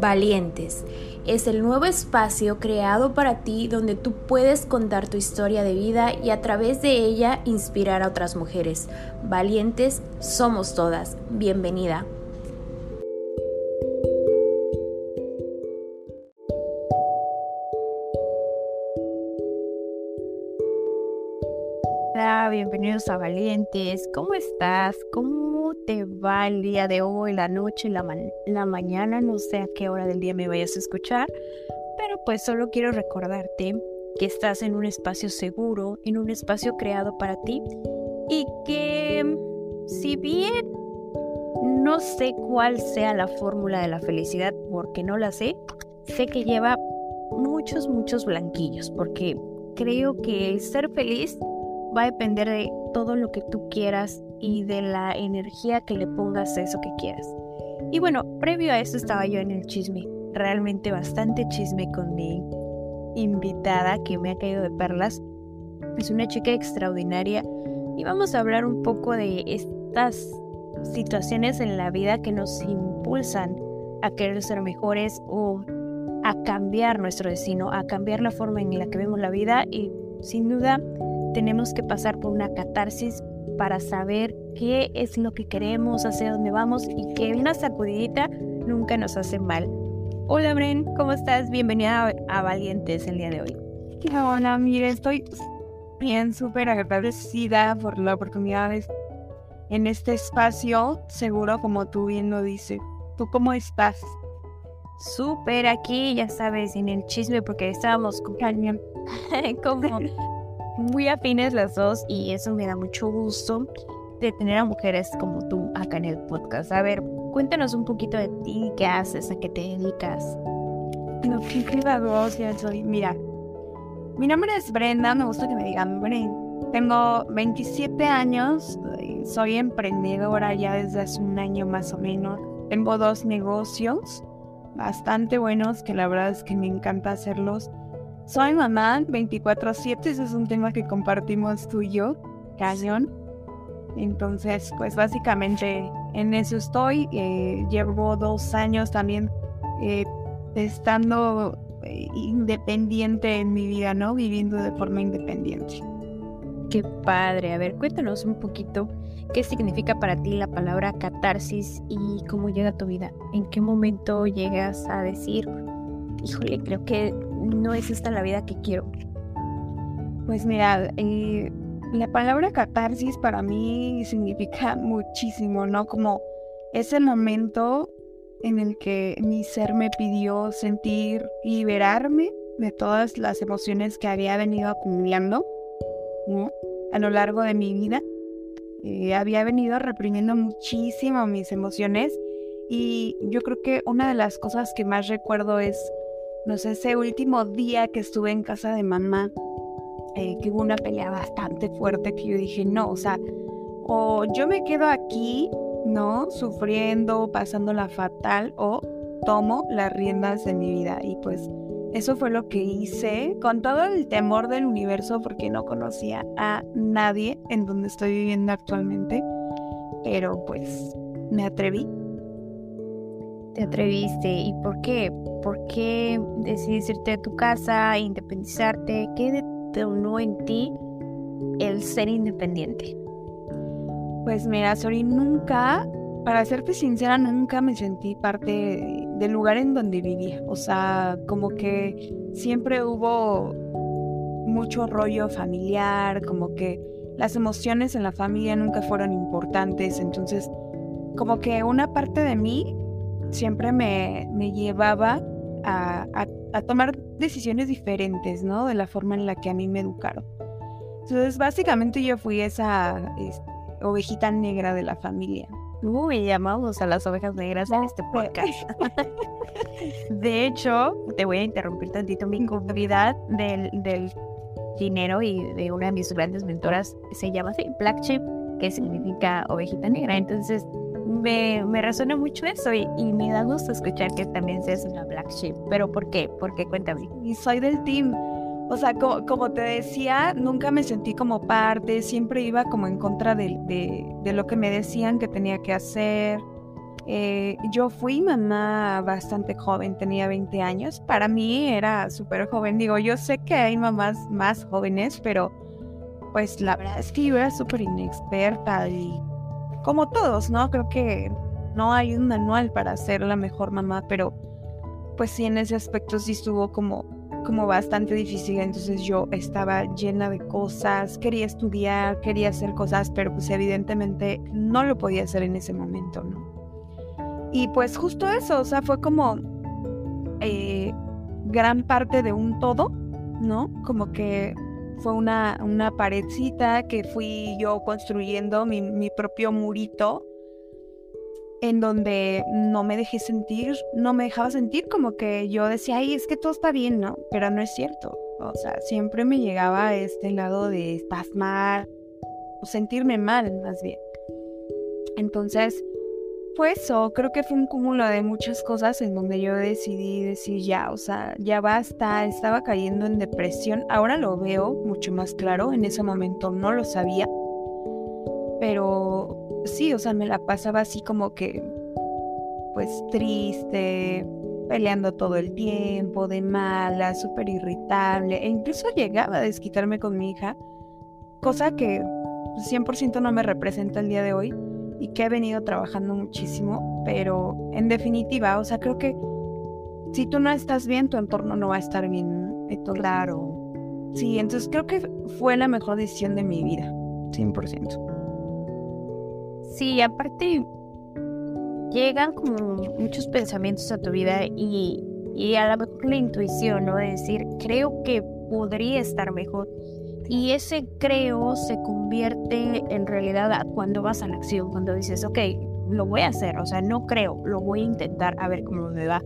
Valientes. Es el nuevo espacio creado para ti donde tú puedes contar tu historia de vida y a través de ella inspirar a otras mujeres. Valientes somos todas. Bienvenida. Hola, bienvenidos a Valientes. ¿Cómo estás? ¿Cómo va el día de hoy, la noche, la, la mañana? No sé a qué hora del día me vayas a escuchar, pero pues solo quiero recordarte que estás en un espacio seguro, en un espacio creado para ti y que si bien no sé cuál sea la fórmula de la felicidad, porque no la sé, sé que lleva muchos, muchos blanquillos, porque creo que el ser feliz va a depender de todo lo que tú quieras y de la energía que le pongas a eso que quieras. Y bueno, previo a eso estaba yo en el chisme, realmente bastante chisme con mi invitada que me ha caído de perlas. Es una chica extraordinaria y vamos a hablar un poco de estas situaciones en la vida que nos impulsan a querer ser mejores o a cambiar nuestro destino, a cambiar la forma en la que vemos la vida y sin duda tenemos que pasar por una catarsis para saber qué es lo que queremos, hacia dónde vamos y que una sacudidita nunca nos hace mal. Hola Bren, ¿cómo estás? Bienvenida a, Valientes el día de hoy. Hola, mire, estoy bien, súper agradecida por la oportunidad de en este espacio seguro, como tú bien lo dices. ¿Tú cómo estás? Súper aquí, ya sabes, en el chisme, porque estábamos con como muy afines las dos y eso me da mucho gusto de tener a mujeres como tú acá en el podcast. A ver, cuéntanos un poquito de ti, qué haces, a qué te dedicas. No, qué ya soy. Mira, mi nombre es Brenda, me gusta que me digan Brenda. Tengo 27 años, soy emprendedora ya desde hace un año más o menos. Tengo dos negocios bastante buenos que la verdad es que me encanta hacerlos. Soy mamá 24/7, ese es un tema que compartimos tú y yo, cañón. Entonces, pues básicamente en eso estoy. Eh, llevo dos años también eh, estando eh, independiente en mi vida, ¿no? Viviendo de forma independiente. Qué padre. A ver, cuéntanos un poquito qué significa para ti la palabra catarsis y cómo llega tu vida. ¿En qué momento llegas a decir, híjole, creo que no es esta la vida que quiero? Pues mira, eh, la palabra catarsis para mí significa muchísimo, ¿no? Como ese momento en el que mi ser me pidió sentir, liberarme de todas las emociones que había venido acumulando a lo largo de mi vida. Eh, había venido reprimiendo muchísimo mis emociones y yo creo que una de las cosas que más recuerdo es, no sé, ese último día que estuve en casa de mamá, eh, que hubo una pelea bastante fuerte que yo dije, no, o sea, o yo me quedo aquí, ¿no? Sufriendo, pasándola fatal, o tomo las riendas de mi vida. Y pues eso fue lo que hice con todo el temor del universo porque no conocía a nadie en donde estoy viviendo actualmente. Pero pues me atreví. Te atreviste. ¿Y por qué? ¿Por qué decidiste irte de tu casa, independizarte? ¿Qué detonó en ti el ser independiente? Pues mira, Sori, nunca para serte sincera, nunca me sentí parte del lugar en donde vivía. O sea, como que siempre hubo mucho rollo familiar, como que las emociones en la familia nunca fueron importantes. Entonces, como que una parte de mí siempre me, llevaba a, tomar decisiones diferentes, ¿no? De la forma en la que a mí me educaron. Entonces, básicamente yo fui esa este, ovejita negra de la familia. Uy, llamamos a las ovejas negras en este podcast. de hecho, te voy a interrumpir tantito. Mi comunidad del, del dinero y de una de mis grandes mentoras se llama así, Black Chip, que significa ovejita negra. Entonces, me, me resuena mucho eso y, y, me da gusto escuchar que también seas una Black Chip. ¿Pero por qué? ¿Por qué? Cuéntame. Y soy del team o sea, como, te decía, nunca me sentí como parte, siempre iba como en contra de, de, lo que me decían que tenía que hacer. Eh, yo fui mamá bastante joven, tenía 20 años. Para mí era súper joven. Digo, yo sé que hay mamás más jóvenes, pero pues la verdad es que yo era súper inexperta y como todos, ¿no? Creo que no hay un manual para ser la mejor mamá, pero pues sí, en ese aspecto sí estuvo como, como bastante difícil. Entonces yo estaba llena de cosas, quería estudiar, quería hacer cosas, pero pues evidentemente no lo podía hacer en ese momento, ¿no? Y pues justo eso, o sea, fue como eh, gran parte de un todo, ¿no? Como que fue una, una paredcita que fui yo construyendo mi, mi propio murito en donde no me dejé sentir, no me dejaba sentir como que yo decía, ay, es que todo está bien, ¿no? Pero no es cierto. O sea, siempre me llegaba este lado de estás mal, o sentirme mal, más bien. Entonces, eso, creo que fue un cúmulo de muchas cosas en donde yo decidí decir ya, o sea, ya basta, estaba cayendo en depresión, ahora lo veo mucho más claro, en ese momento no lo sabía, pero sí, o sea, me la pasaba así como que, pues triste, peleando todo el tiempo, de mala, súper irritable, e incluso llegaba a desquitarme con mi hija, cosa que 100% no me representa el día de hoy y que he venido trabajando muchísimo, pero en definitiva, o sea, creo que si tú no estás bien, tu entorno no va a estar bien. claro. Sí, entonces creo que fue la mejor decisión de mi vida, 100%. Sí, aparte llegan como muchos pensamientos a tu vida y, y a lo mejor la intuición, ¿no? De decir, creo que podría estar mejor. Y ese creo se convierte en realidad cuando vas a la acción, cuando dices, ok, lo voy a hacer, o sea, no creo, lo voy a intentar a ver cómo me va.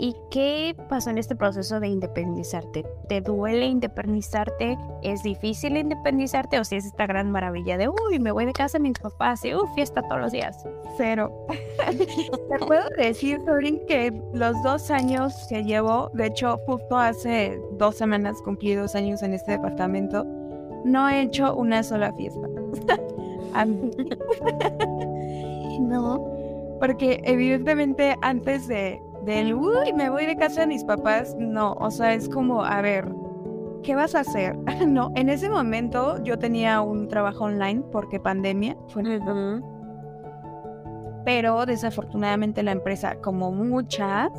¿Y qué pasó en este proceso de independizarte? ¿Te duele independizarte? ¿Es difícil independizarte? ¿O si es esta gran maravilla de, uy, me voy de casa a mis papás y, uy, fiesta todos los días? Cero. Te puedo decir, Sorin, que los dos años que llevo, de hecho, justo hace dos semanas cumplí dos años en este departamento, no he hecho una sola fiesta. no. Porque evidentemente antes de del, uy, me voy de casa de mis papás, no, o sea, es como, a ver, ¿qué vas a hacer? no, en ese momento yo tenía un trabajo online porque pandemia fue Pero desafortunadamente la empresa, como muchas,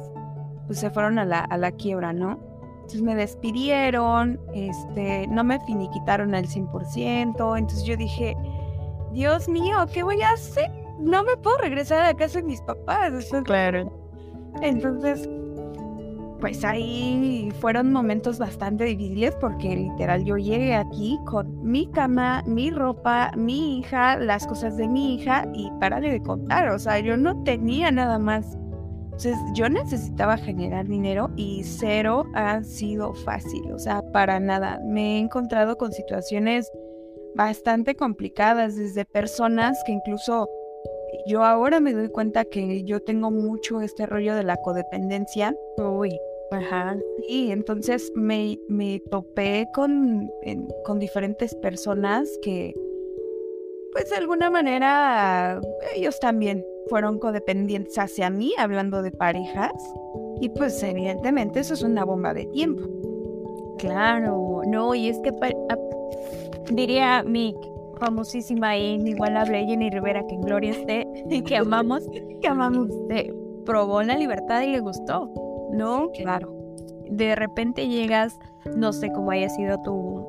pues se fueron a la, a la quiebra, ¿no? Entonces me despidieron, este, no me finiquitaron al 100%, entonces yo dije, Dios mío, ¿qué voy a hacer? No me puedo regresar a la casa de mis papás. Claro. Entonces, pues ahí fueron momentos bastante difíciles porque literal yo llegué aquí con mi cama, mi ropa, mi hija, las cosas de mi hija y para de contar, o sea, yo no tenía nada más. Entonces yo necesitaba generar dinero y cero ha sido fácil, o sea, para nada. Me he encontrado con situaciones bastante complicadas desde personas que incluso yo ahora me doy cuenta que yo tengo mucho este rollo de la codependencia. Uy, ajá. Y entonces me, me topé con, con diferentes personas que, pues de alguna manera, ellos también fueron codependientes hacia mí, hablando de parejas. Y pues evidentemente eso es una bomba de tiempo. Claro, no, y es que diría Mick, famosísima e inigualable Jenny Rivera, que en gloria esté, que amamos, que amamos, este, probó la libertad y le gustó, ¿no? Claro. De repente llegas, no sé cómo haya sido tu,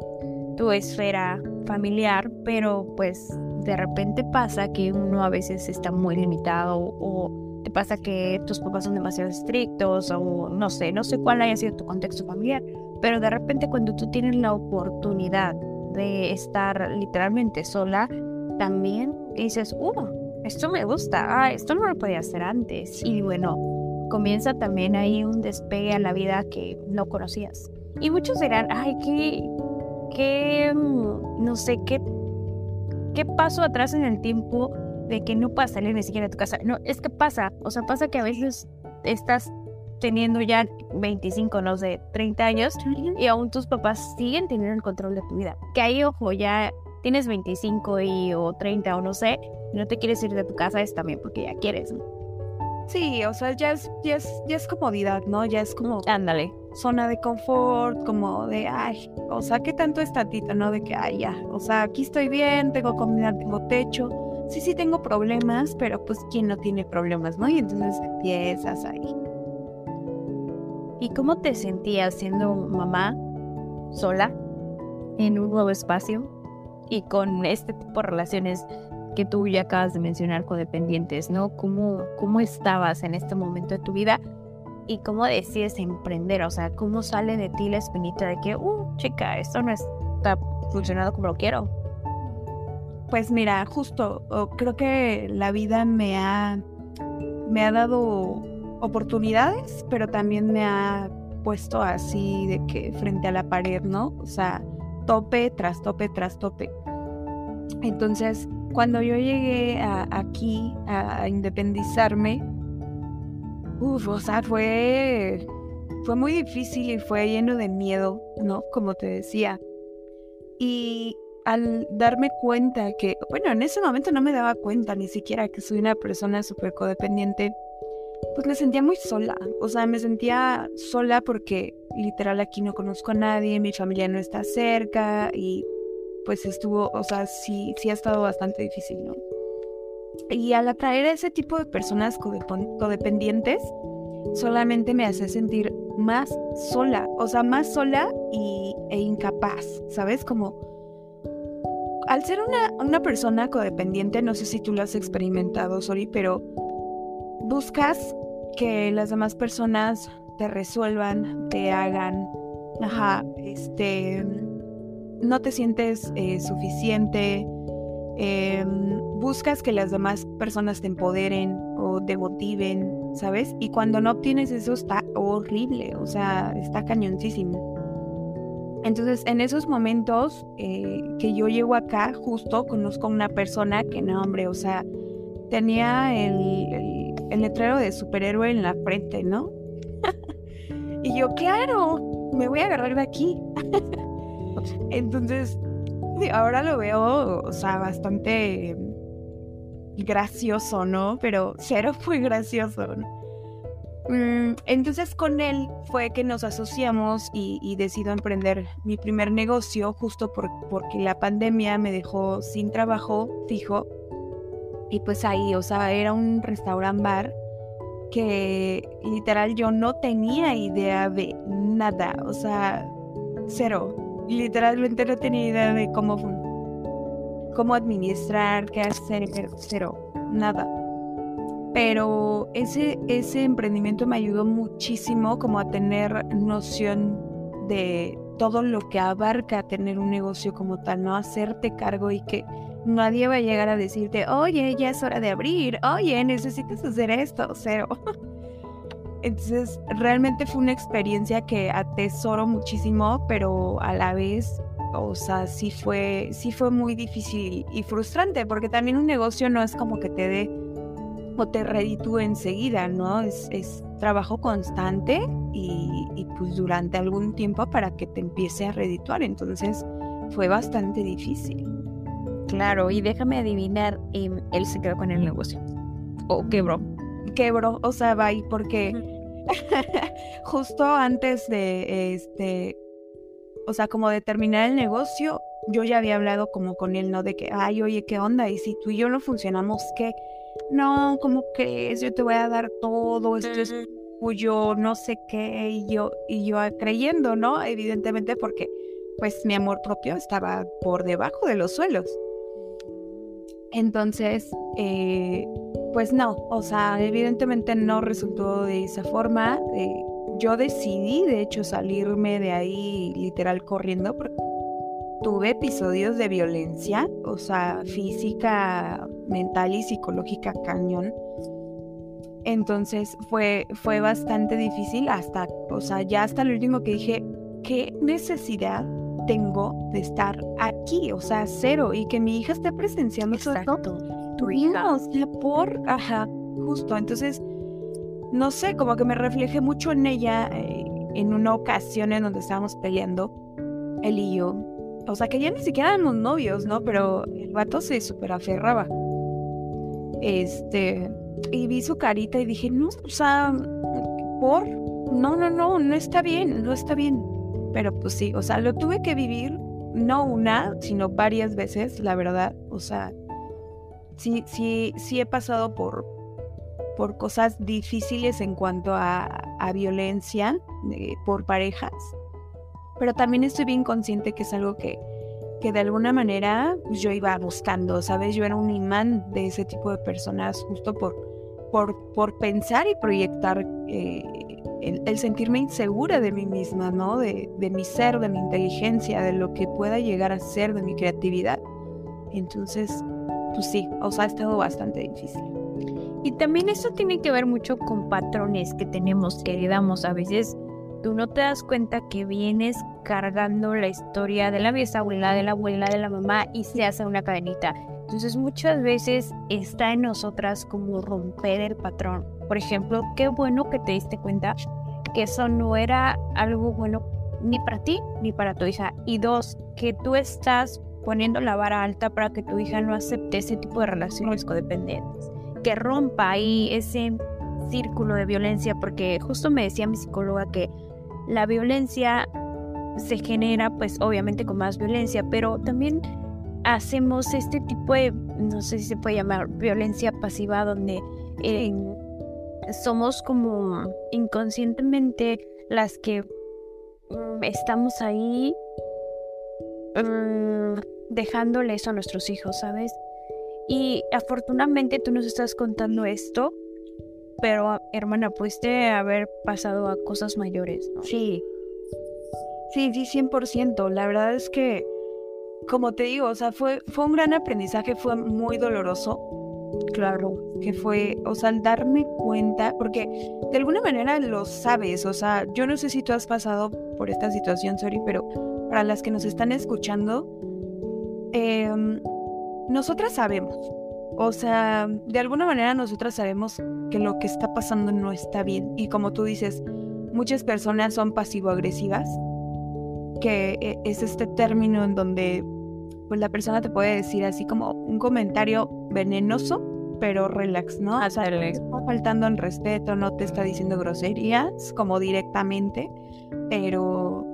tu esfera familiar, pero pues de repente pasa que uno a veces está muy limitado o te pasa que tus papás son demasiado estrictos o no sé, no sé cuál haya sido tu contexto familiar, pero de repente cuando tú tienes la oportunidad de estar literalmente sola, también dices, uh, esto me gusta, ah, esto no lo podía hacer antes. Y bueno, comienza también ahí un despegue a la vida que no conocías. Y muchos dirán, ay, qué, qué, mm, no sé, qué, qué paso atrás en el tiempo de que no puedas salir ni siquiera de tu casa. No, es que pasa, o sea, pasa que a veces estás teniendo ya 25, no sé, 30 años y aún tus papás siguen teniendo el control de tu vida. Que ahí, ojo, ya tienes 25 y, o 30 o no sé, y no te quieres ir de tu casa, es también porque ya quieres, ¿no? Sí, o sea, ya es, ya es, ya es comodidad, ¿no? Ya es como Ándale. zona de confort, como de, ay, o sea, ¿qué tanto es tantito, no? De que, ay, ya, o sea, aquí estoy bien, tengo comida, tengo techo. Sí, sí tengo problemas, pero pues, ¿quién no tiene problemas, no? Y entonces empiezas ahí. ¿Y cómo te sentías siendo mamá sola en un nuevo espacio y con este tipo de relaciones que tú ya acabas de mencionar codependientes, ¿no? ¿Cómo, cómo estabas en este momento de tu vida y cómo decides emprender? O sea, ¿cómo sale de ti la espinita de que, uh, chica, esto no está funcionando como lo quiero? Pues mira, justo, creo que la vida me ha, me ha dado oportunidades, pero también me ha puesto así de que frente a la pared, ¿no? O sea, tope tras tope tras tope. Entonces, cuando yo llegué a- aquí a independizarme, uf, o sea, fue, fue muy difícil y fue lleno de miedo, ¿no? Como te decía. Y al darme cuenta que, bueno, en ese momento no me daba cuenta ni siquiera que soy una persona súper codependiente, pues me sentía muy sola. O sea, me sentía sola porque literal aquí no conozco a nadie, mi familia no está cerca y pues estuvo, o sea, sí, sí ha estado bastante difícil, ¿no? Y al atraer a ese tipo de personas codependientes, solamente me hace sentir más sola, o sea, más sola y, e incapaz, ¿sabes? Como al ser una, una persona codependiente, no sé si tú lo has experimentado, Sori, pero buscas que las demás personas te resuelvan, te hagan, ajá, este, no te sientes eh, suficiente, eh, buscas que las demás personas te empoderen o te motiven, ¿sabes? Y cuando no obtienes eso está horrible, o sea, está cañoncísimo. Entonces, en esos momentos eh, que yo llego acá, justo conozco a una persona que no, hombre, o sea, tenía el, el letrero de superhéroe en la frente, ¿no? y yo, claro, me voy a agarrar de aquí. Entonces, ahora lo veo, o sea, bastante gracioso, ¿no? Pero cero fue gracioso, ¿no? Mm, Entonces con él fue que nos asociamos y, y decido emprender mi primer negocio justo por- porque la pandemia me dejó sin trabajo fijo y pues ahí, o sea, era un restaurant bar que literal yo no tenía idea de nada, o sea, cero, literalmente no tenía idea de cómo, cómo administrar, qué hacer, cero, nada. Pero ese, ese emprendimiento me ayudó muchísimo como a tener noción de todo lo que abarca tener un negocio como tal, no hacerte cargo y que nadie va a llegar a decirte, oye, ya es hora de abrir, oye, necesitas hacer esto, cero. Entonces, realmente fue una experiencia que atesoro muchísimo, pero a la vez, o sea, sí fue, sí fue muy difícil y frustrante, porque también un negocio no es como que te dé o te reditúe enseguida, ¿no? Es, es trabajo constante y, y, pues durante algún tiempo para que te empiece a redituar. Entonces fue bastante difícil. Claro, y déjame adivinar, em, él se quedó con el negocio. O quebró. Quebró, o sea, bye, porque justo antes de este, o sea, como de terminar el negocio, yo ya había hablado como con él, ¿no? De que, ay, oye, ¿qué onda? Y si tú y yo no funcionamos, ¿qué? no, ¿cómo crees? Yo te voy a dar todo, esto es tuyo, no sé qué, y yo, y yo creyendo, ¿no? Evidentemente porque pues mi amor propio estaba por debajo de los suelos. Entonces, eh, pues no, o sea, evidentemente no resultó de esa forma. Eh, yo decidí, de hecho, salirme de ahí literal corriendo porque tuve episodios de violencia, o sea, física, mental y psicológica cañón. Entonces fue, fue bastante difícil hasta, o sea, ya hasta el último que dije, ¿qué necesidad tengo de estar aquí? O sea, cero, y que mi hija esté presenciando todo esto. Tu hija. O sea, por, ajá, justo. Entonces, no sé, como que me reflejé mucho en ella eh, en una ocasión en donde estábamos peleando, él y yo, o sea, que ya ni siquiera éramos novios, ¿no? Pero el vato se súper aferraba. Este, y vi su carita y dije, no, o sea, por, no, no, no, no está bien, no está bien. Pero pues sí, o sea, lo tuve que vivir, no una, sino varias veces, la verdad. O sea, sí, sí, sí he pasado por, por cosas difíciles en cuanto a, a violencia eh, por parejas. Pero también estoy bien consciente que es algo que, que de alguna manera pues, yo iba buscando, ¿sabes? Yo era un imán de ese tipo de personas justo por, por, por pensar y proyectar eh, el, sentirme insegura de mí misma, ¿no? De, de, mi ser, de mi inteligencia, de lo que pueda llegar a ser, de mi creatividad. Entonces, pues sí, o sea, ha estado bastante difícil. Y también eso tiene que ver mucho con patrones que tenemos, que heredamos. A veces tú no te das cuenta que vienes cargando la historia de la bisabuela, de la abuela, de la mamá y se hace una cadenita. Entonces muchas veces está en nosotras como romper el patrón. Por ejemplo, qué bueno que te diste cuenta que eso no era algo bueno ni para ti ni para tu hija. Y dos, que tú estás poniendo la vara alta para que tu hija no acepte ese tipo de relaciones codependientes. Que rompa ahí ese círculo de violencia, porque justo me decía mi psicóloga que la violencia se genera pues obviamente con más violencia, pero también hacemos este tipo de, no sé si se puede llamar violencia pasiva, donde eh, somos como inconscientemente las que mm, estamos ahí mm, dejándole eso a nuestros hijos, ¿sabes? Y afortunadamente tú nos estás contando esto, pero hermana, pudiste haber pasado a cosas mayores, ¿no? Sí. Sí, sí, 100%. La verdad es que como te digo, o sea, fue, fue un gran aprendizaje, fue muy doloroso, claro, que fue, o sea, al darme cuenta, porque de alguna manera lo sabes, o sea, yo no sé si tú has pasado por esta situación, sorry, pero para las que nos están escuchando, em, nosotras sabemos, o sea, de alguna manera nosotras sabemos que lo que está pasando no está bien, y como tú dices, muchas personas son pasivo-agresivas que eh, es este término en donde pues la persona te puede decir así como un comentario venenoso, pero relax, ¿no? O sea, está faltando el respeto, no te está diciendo groserías como directamente, pero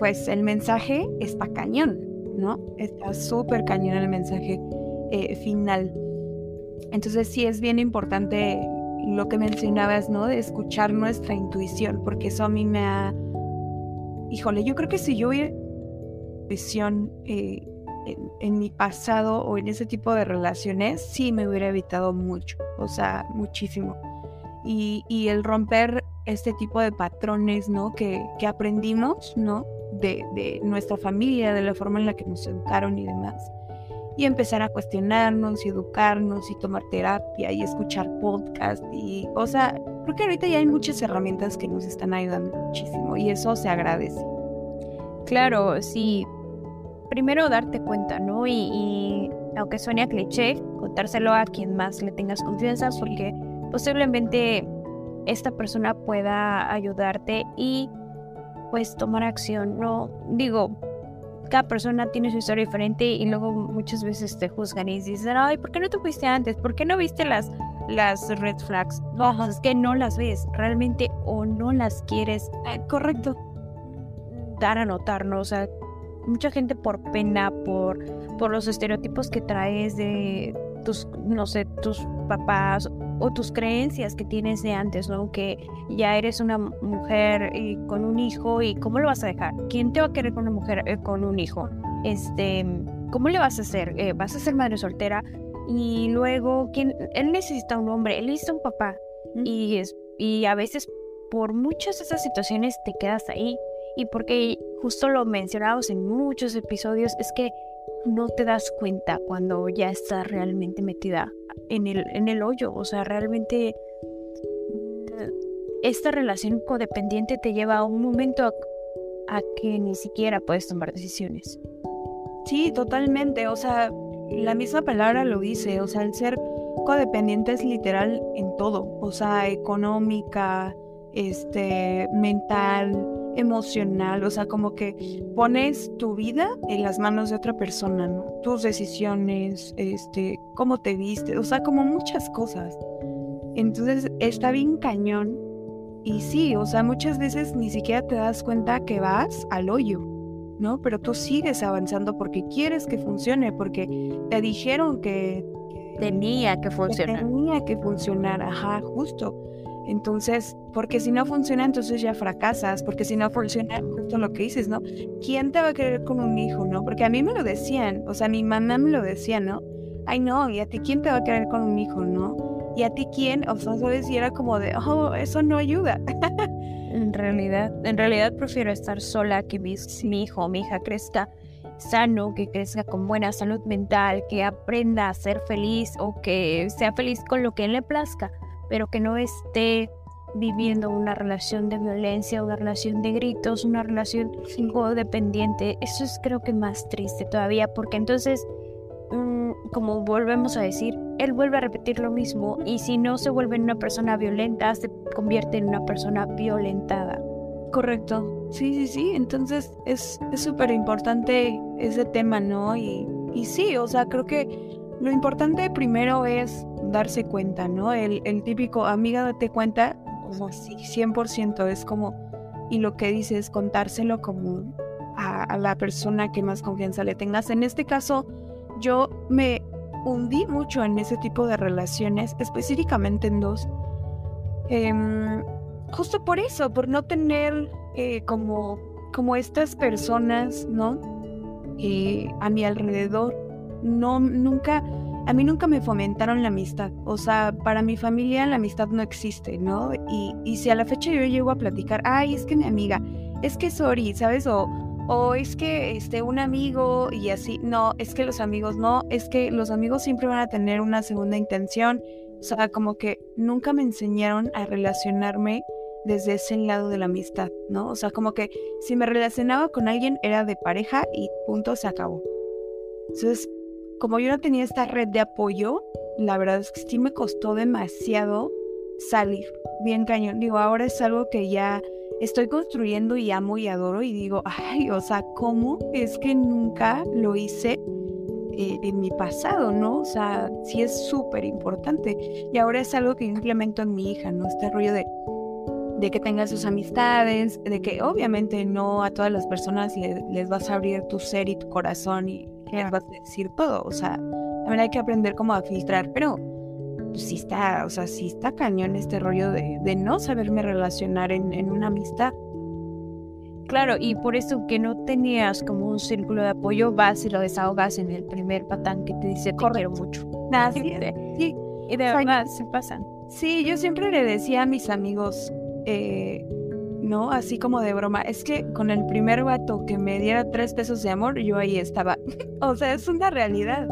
pues el mensaje está cañón, ¿no? Está súper cañón el mensaje eh, final. Entonces sí es bien importante lo que mencionabas, ¿no? De escuchar nuestra intuición, porque eso a mí me ha híjole, yo creo que si yo hubiera visión eh, en, mi pasado o en ese tipo de relaciones, sí me hubiera evitado mucho, o sea, muchísimo. Y, el romper este tipo de patrones, ¿no? Que, que aprendimos, ¿no? De, de, nuestra familia, de la forma en la que nos educaron y demás. Y empezar a cuestionarnos y educarnos y tomar terapia y escuchar podcast y, o sea, Creo que ahorita ya hay muchas herramientas que nos están ayudando muchísimo y eso se agradece. Claro, sí. Primero darte cuenta, ¿no? Y, aunque suene cliché, contárselo a quien más le tengas confianza porque posiblemente esta persona pueda ayudarte y pues tomar acción, ¿no? Digo, cada persona tiene su historia diferente y luego muchas veces te juzgan y dicen, ay, ¿por qué no te fuiste antes? ¿Por qué no viste las las red flags. No, es que no las ves realmente o no las quieres, eh, correcto, dar a notar, ¿no? O sea, mucha gente por pena, por, por los estereotipos que traes de tus, no sé, tus papás o tus creencias que tienes de antes, ¿no? Que ya eres una mujer y con un hijo y ¿cómo lo vas a dejar? ¿Quién te va a querer con una mujer eh, con un hijo? Este, ¿cómo le vas a hacer? Eh, ¿Vas a ser madre soltera? Y luego, ¿quién? él necesita un hombre, él necesita un papá. Y, es, y a veces por muchas de esas situaciones te quedas ahí. Y porque justo lo mencionamos en muchos episodios, es que no te das cuenta cuando ya estás realmente metida en el, en el hoyo. O sea, realmente esta relación codependiente te lleva a un momento a que ni siquiera puedes tomar decisiones. Sí, totalmente. O sea, la misma palabra lo dice, o sea, el ser codependiente es literal en todo, o sea, económica, este, mental, emocional, o sea, como que pones tu vida en las manos de otra persona, ¿no? Tus decisiones, este, cómo te viste, o sea, como muchas cosas. Entonces está bien cañón. Y sí, o sea, muchas veces ni siquiera te das cuenta que vas al hoyo, ¿no? Pero tú sigues avanzando porque quieres que funcione, porque te dijeron que tenía que funcionar. tenía que funcionar, ajá, justo. Entonces, porque si no funciona, entonces ya fracasas, porque si no funciona, justo lo que dices, ¿no? ¿Quién te va a querer con un hijo, no? Porque a mí me lo decían, o sea, mi mamá me lo decía, ¿no? Ay, no, ¿y a ti quién te va a querer con un hijo, no? ¿Y a ti quién? O sea, ¿sabes? Y era como de, oh, eso no ayuda. en realidad, en realidad prefiero estar sola que mi, mi hijo o mi hija crezca sano, que crezca con buena salud mental, que aprenda a ser feliz o que sea feliz con lo que él le plazca pero que no esté viviendo una relación de violencia, una relación de gritos, una relación codependiente. Eso es creo que más triste todavía, porque entonces, mm, como volvemos a decir, él vuelve a repetir lo mismo y si no se vuelve en una persona violenta, se convierte en una persona violentada. Correcto. Sí, sí, sí. Entonces es súper importante ese tema, ¿no? Y, y sí, o sea, creo que lo importante primero es darse cuenta, ¿no? El, típico amiga date cuenta, como sí, 100% es como, y lo que dices, contárselo como a, la persona que más confianza le tengas. En este caso, yo me hundí mucho en ese tipo de relaciones, específicamente en dos. Em, justo por eso, por no tener eh, como, como estas personas, ¿no? Eh, a mi alrededor. No, nunca a mí nunca me fomentaron la amistad. O sea, para mi familia la amistad no existe, ¿no? Y, y si a la fecha yo llego a platicar, ay, es que mi amiga, es que sorry, ¿sabes? O, o es que este, un amigo y así. No, es que los amigos no, es que los amigos siempre van a tener una segunda intención. O sea, como que nunca me enseñaron a relacionarme desde ese lado de la amistad, ¿no? O sea, como que si me relacionaba con alguien era de pareja y punto, se acabó. Entonces, como yo no tenía esta red de apoyo, la verdad es que sí me costó demasiado salir. Bien cañón. Digo, ahora es algo que ya estoy construyendo y amo y adoro y digo, ay, o sea, ¿cómo es que nunca lo hice eh, en mi pasado, no? O sea, sí es súper importante. Y ahora es algo que implemento en mi hija, ¿no? Este rollo de, de que tenga sus amistades, de que obviamente no a todas las personas les vas a abrir tu ser y tu corazón y les vas a decir todo. O sea, también hay que aprender cómo a filtrar, pero pues, sí está, o sea, sí está cañón este rollo de, de no saberme relacionar en, en, una amistad. Claro, y por eso que no tenías como un círculo de apoyo, vas y lo desahogas en el primer patán que te dice te quiero mucho. Así sí. Y de verdad se pasan. Sí, yo siempre le decía a mis amigos, eh, ¿no? Así como de broma. Es que con el primer vato que me diera tres pesos de amor, yo ahí estaba. o sea, es una realidad.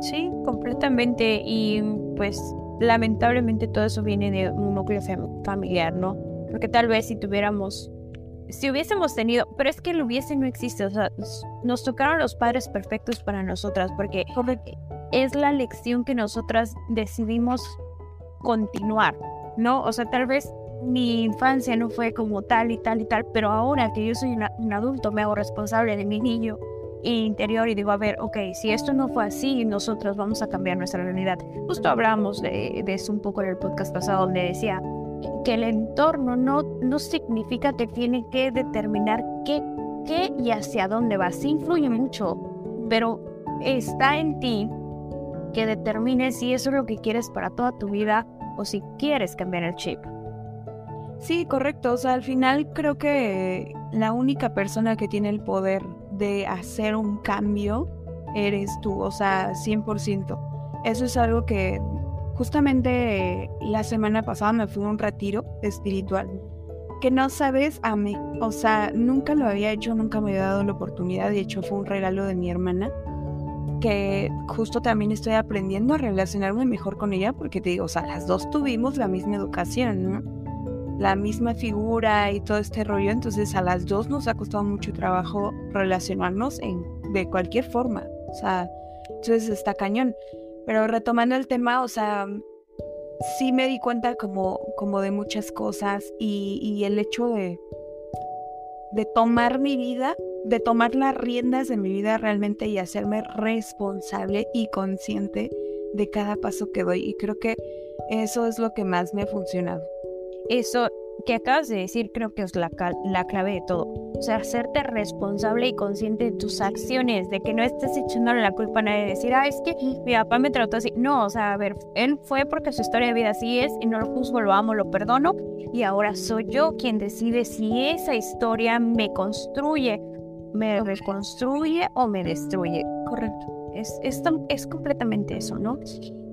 Sí, completamente. Y pues lamentablemente todo eso viene de un núcleo familiar, ¿no? Porque tal vez si tuviéramos, si hubiésemos tenido, pero es que el hubiese no existe, o sea, nos tocaron los padres perfectos para nosotras, porque es la lección que nosotras decidimos continuar, ¿no? O sea, tal vez mi infancia no fue como tal y tal y tal, pero ahora que yo soy un adulto me hago responsable de mi niño interior y digo, a ver, ok, si esto no fue así, nosotros vamos a cambiar nuestra realidad. Justo hablamos de, eso un poco en el podcast pasado donde decía que el entorno no, no significa que tiene que determinar qué, qué y hacia dónde vas. Sí influye mucho, pero está en ti que determines si eso es lo que quieres para toda tu vida o si quieres cambiar el chip. Sí, correcto. O sea, al final creo que la única persona que tiene el poder de hacer un cambio eres tú, o sea, 100%. Eso es algo que justamente la semana pasada me fui a un retiro espiritual que no sabes a mí, o sea, nunca lo había hecho, nunca me había dado la oportunidad, de hecho fue un regalo de mi hermana que justo también estoy aprendiendo a relacionarme mejor con ella porque te digo, o sea, las dos tuvimos la misma educación, ¿no? La misma figura y todo este rollo, entonces a las dos nos ha costado mucho trabajo relacionarnos en, de cualquier forma, o sea, entonces está cañón. Pero retomando el tema, o sea, sí me di cuenta como, como de muchas cosas y, el hecho de, de tomar mi vida, de tomar las riendas de mi vida realmente y hacerme responsable y consciente de cada paso que doy. Y creo que eso es lo que más me ha funcionado. Eso que acabas de decir creo que es la, la clave de todo. O sea, hacerte responsable y consciente de tus acciones, de que no estés echándole la culpa a nadie, decir, ah, es que mi papá me trató así. No, o sea, a ver, él fue porque su historia de vida así es y no lo juzgo, lo amo, lo perdono. Y ahora soy yo quien decide si esa historia me construye, me reconstruye o me destruye. Correcto. Es, es, es completamente eso, ¿no?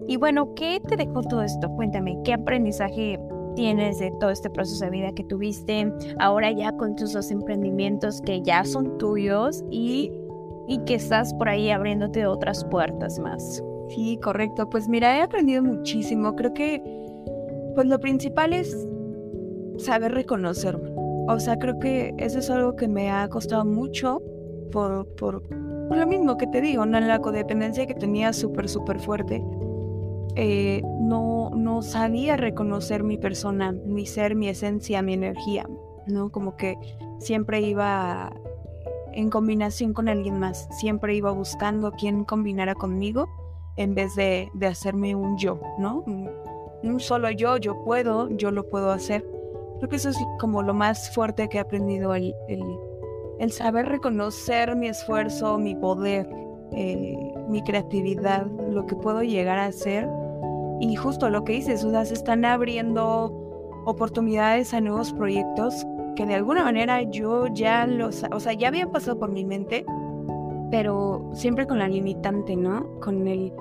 Y bueno, ¿qué te dejó todo esto? Cuéntame, ¿qué aprendizaje tienes de todo este proceso de vida que tuviste, ahora ya con tus dos emprendimientos que ya son tuyos y, y que estás por ahí abriéndote otras puertas más. Sí, correcto. Pues mira, he aprendido muchísimo. Creo que pues lo principal es saber reconocerme. O sea, creo que eso es algo que me ha costado mucho por, por, lo mismo que te digo, ¿no? la codependencia que tenía súper, súper fuerte. Eh, no, no sabía reconocer mi persona, mi ser, mi esencia, mi energía, ¿no? Como que siempre iba en combinación con alguien más, siempre iba buscando quién combinara conmigo en vez de, de hacerme un yo, ¿no? Un solo yo, yo puedo, yo lo puedo hacer. Creo que eso es como lo más fuerte que he aprendido, el, el, saber reconocer mi esfuerzo, mi poder, eh, mi creatividad, lo que puedo llegar a hacer y justo lo que dices, o se están abriendo oportunidades a nuevos proyectos que de alguna manera yo ya los, o sea, ya habían pasado por mi mente, pero siempre con la limitante, ¿no? Con el,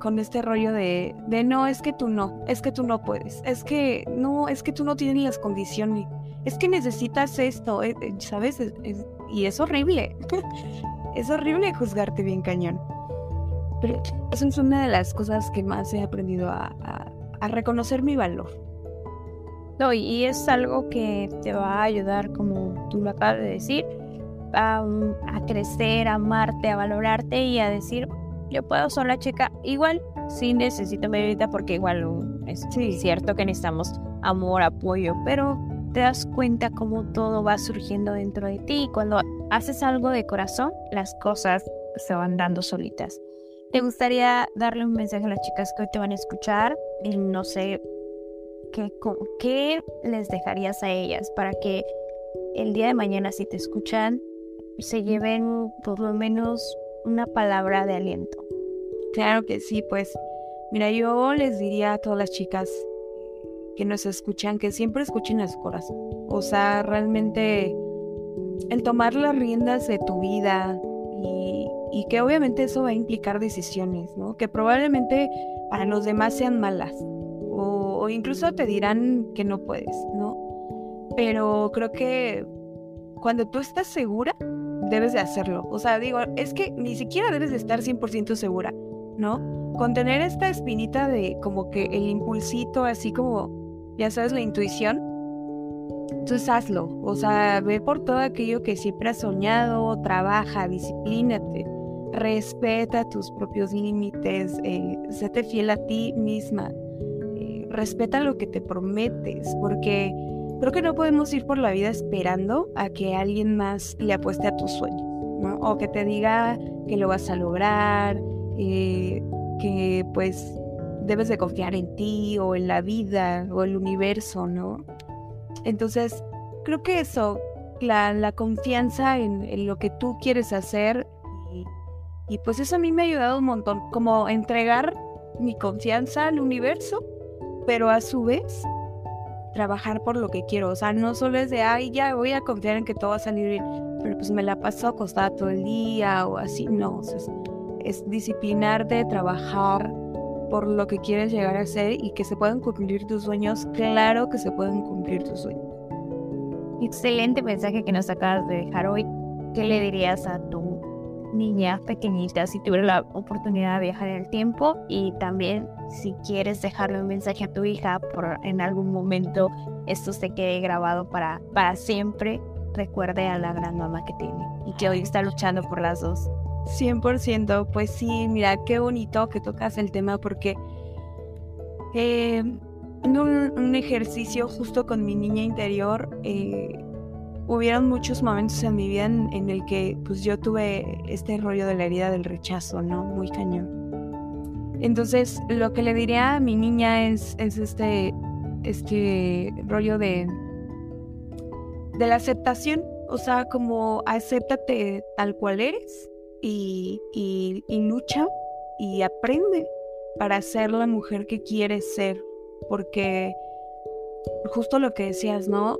con este rollo de, de no, es que tú no, es que tú no puedes, es que no, es que tú no tienes las condiciones, es que necesitas esto, eh, eh, ¿sabes? y es horrible, es horrible juzgarte bien cañón. Pero eso es una de las cosas que más he aprendido a, reconocer mi valor. No, y es algo que te va a ayudar, como tú lo acabas de decir, a, crecer, a amarte, a valorarte y a decir, yo puedo sola, chica. Igual, sí necesito mi vida porque igual es cierto que necesitamos amor, apoyo, pero te das cuenta cómo todo va surgiendo dentro de ti y cuando haces algo de corazón, las cosas se van dando solitas. ¿Te gustaría darle un mensaje a las chicas que hoy te van a escuchar? Y no sé, ¿qué, ¿qué les dejarías a ellas para que el día de mañana, si te escuchan, se lleven por lo menos una palabra de aliento? Claro que sí, pues mira, yo les diría a todas las chicas que nos escuchan que siempre escuchen a su corazón. O sea, realmente el tomar las riendas de tu vida y y que obviamente eso va a implicar decisiones, ¿no? Que probablemente para los demás sean malas o, incluso te dirán que no puedes, ¿no? Pero creo que cuando tú estás segura, debes de hacerlo. O sea, digo, es que ni siquiera debes de estar 100% segura, ¿no? Con tener esta espinita de como que el impulsito, así como, ya sabes, la intuición, entonces hazlo, o sea, ve por todo aquello que siempre has soñado, trabaja, disciplínate, respeta tus propios límites, eh, séte fiel a ti misma, eh, respeta lo que te prometes, porque creo que no podemos ir por la vida esperando a que alguien más le apueste a tus sueños, ¿no? O que te diga que lo vas a lograr, eh, que pues debes de confiar en ti o en la vida o el universo, ¿no? Entonces, creo que eso, la, confianza en, en, lo que tú quieres hacer y pues eso a mí me ha ayudado un montón, como entregar mi confianza al universo, pero a su vez trabajar por lo que quiero. O sea, no solo es de, ay, ya voy a confiar en que todo va a salir bien, pero pues me la paso acostada todo el día o así. No, es, es disciplinarte, trabajar por lo que quieres llegar a ser y que se puedan cumplir tus sueños. Claro que se pueden cumplir tus sueños. Excelente mensaje que nos acabas de dejar hoy. ¿Qué le dirías a tu niña pequeñita si tuviera la oportunidad de viajar en el tiempo y también si quieres dejarle un mensaje a tu hija por en algún momento esto se quede grabado para, para siempre, recuerde a la gran mamá que tiene y que hoy está luchando por las dos. 100%, pues sí, mira, qué bonito que tocas el tema porque eh, en un, ejercicio justo con mi niña interior, eh, hubieron muchos momentos en mi vida en, el que pues yo tuve este rollo de la herida del rechazo, ¿no? Muy cañón. Entonces, lo que le diría a mi niña es, es este, este rollo de, de la aceptación. O sea, como acéptate tal cual eres y, y, y lucha y aprende para ser la mujer que quieres ser. Porque justo lo que decías, ¿no?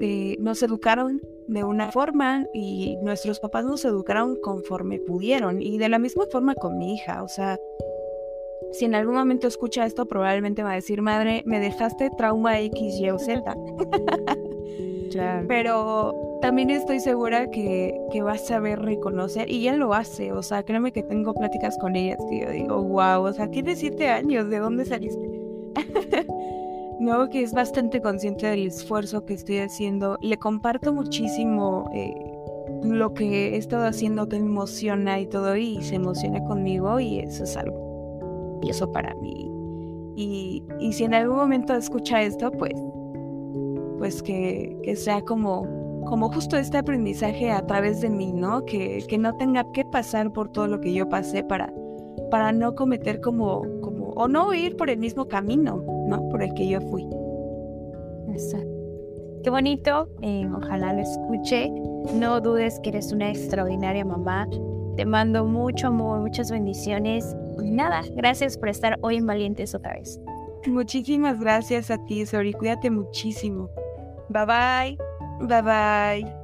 Eh, nos educaron de una forma y nuestros papás nos educaron conforme pudieron y de la misma forma con mi hija, o sea, si en algún momento escucha esto probablemente va a decir, madre, me dejaste trauma X, Y o Z. Pero también estoy segura que, que va a saber reconocer y ella lo hace, o sea, créeme que tengo pláticas con ellas que yo digo, wow, o sea, tienes siete años, ¿de dónde saliste? ¿No? Que es bastante consciente del esfuerzo que estoy haciendo. Le comparto muchísimo eh, lo que he estado haciendo que me emociona y todo, y se emociona conmigo, y eso es algo. Y eso para mí. Y, y si en algún momento escucha esto, pues, pues que, que sea como, como justo este aprendizaje a través de mí, ¿no? Que, que no tenga que pasar por todo lo que yo pasé para, para no cometer como, como, o no ir por el mismo camino, ¿no? Por el que yo fui. Exacto. Qué bonito, eh, ojalá lo escuche. No dudes que eres una extraordinaria mamá. Te mando mucho amor, muchas bendiciones. Y nada, gracias por estar hoy en Valientes otra vez. Muchísimas gracias a ti, Sori. Cuídate muchísimo. Bye bye. Bye bye.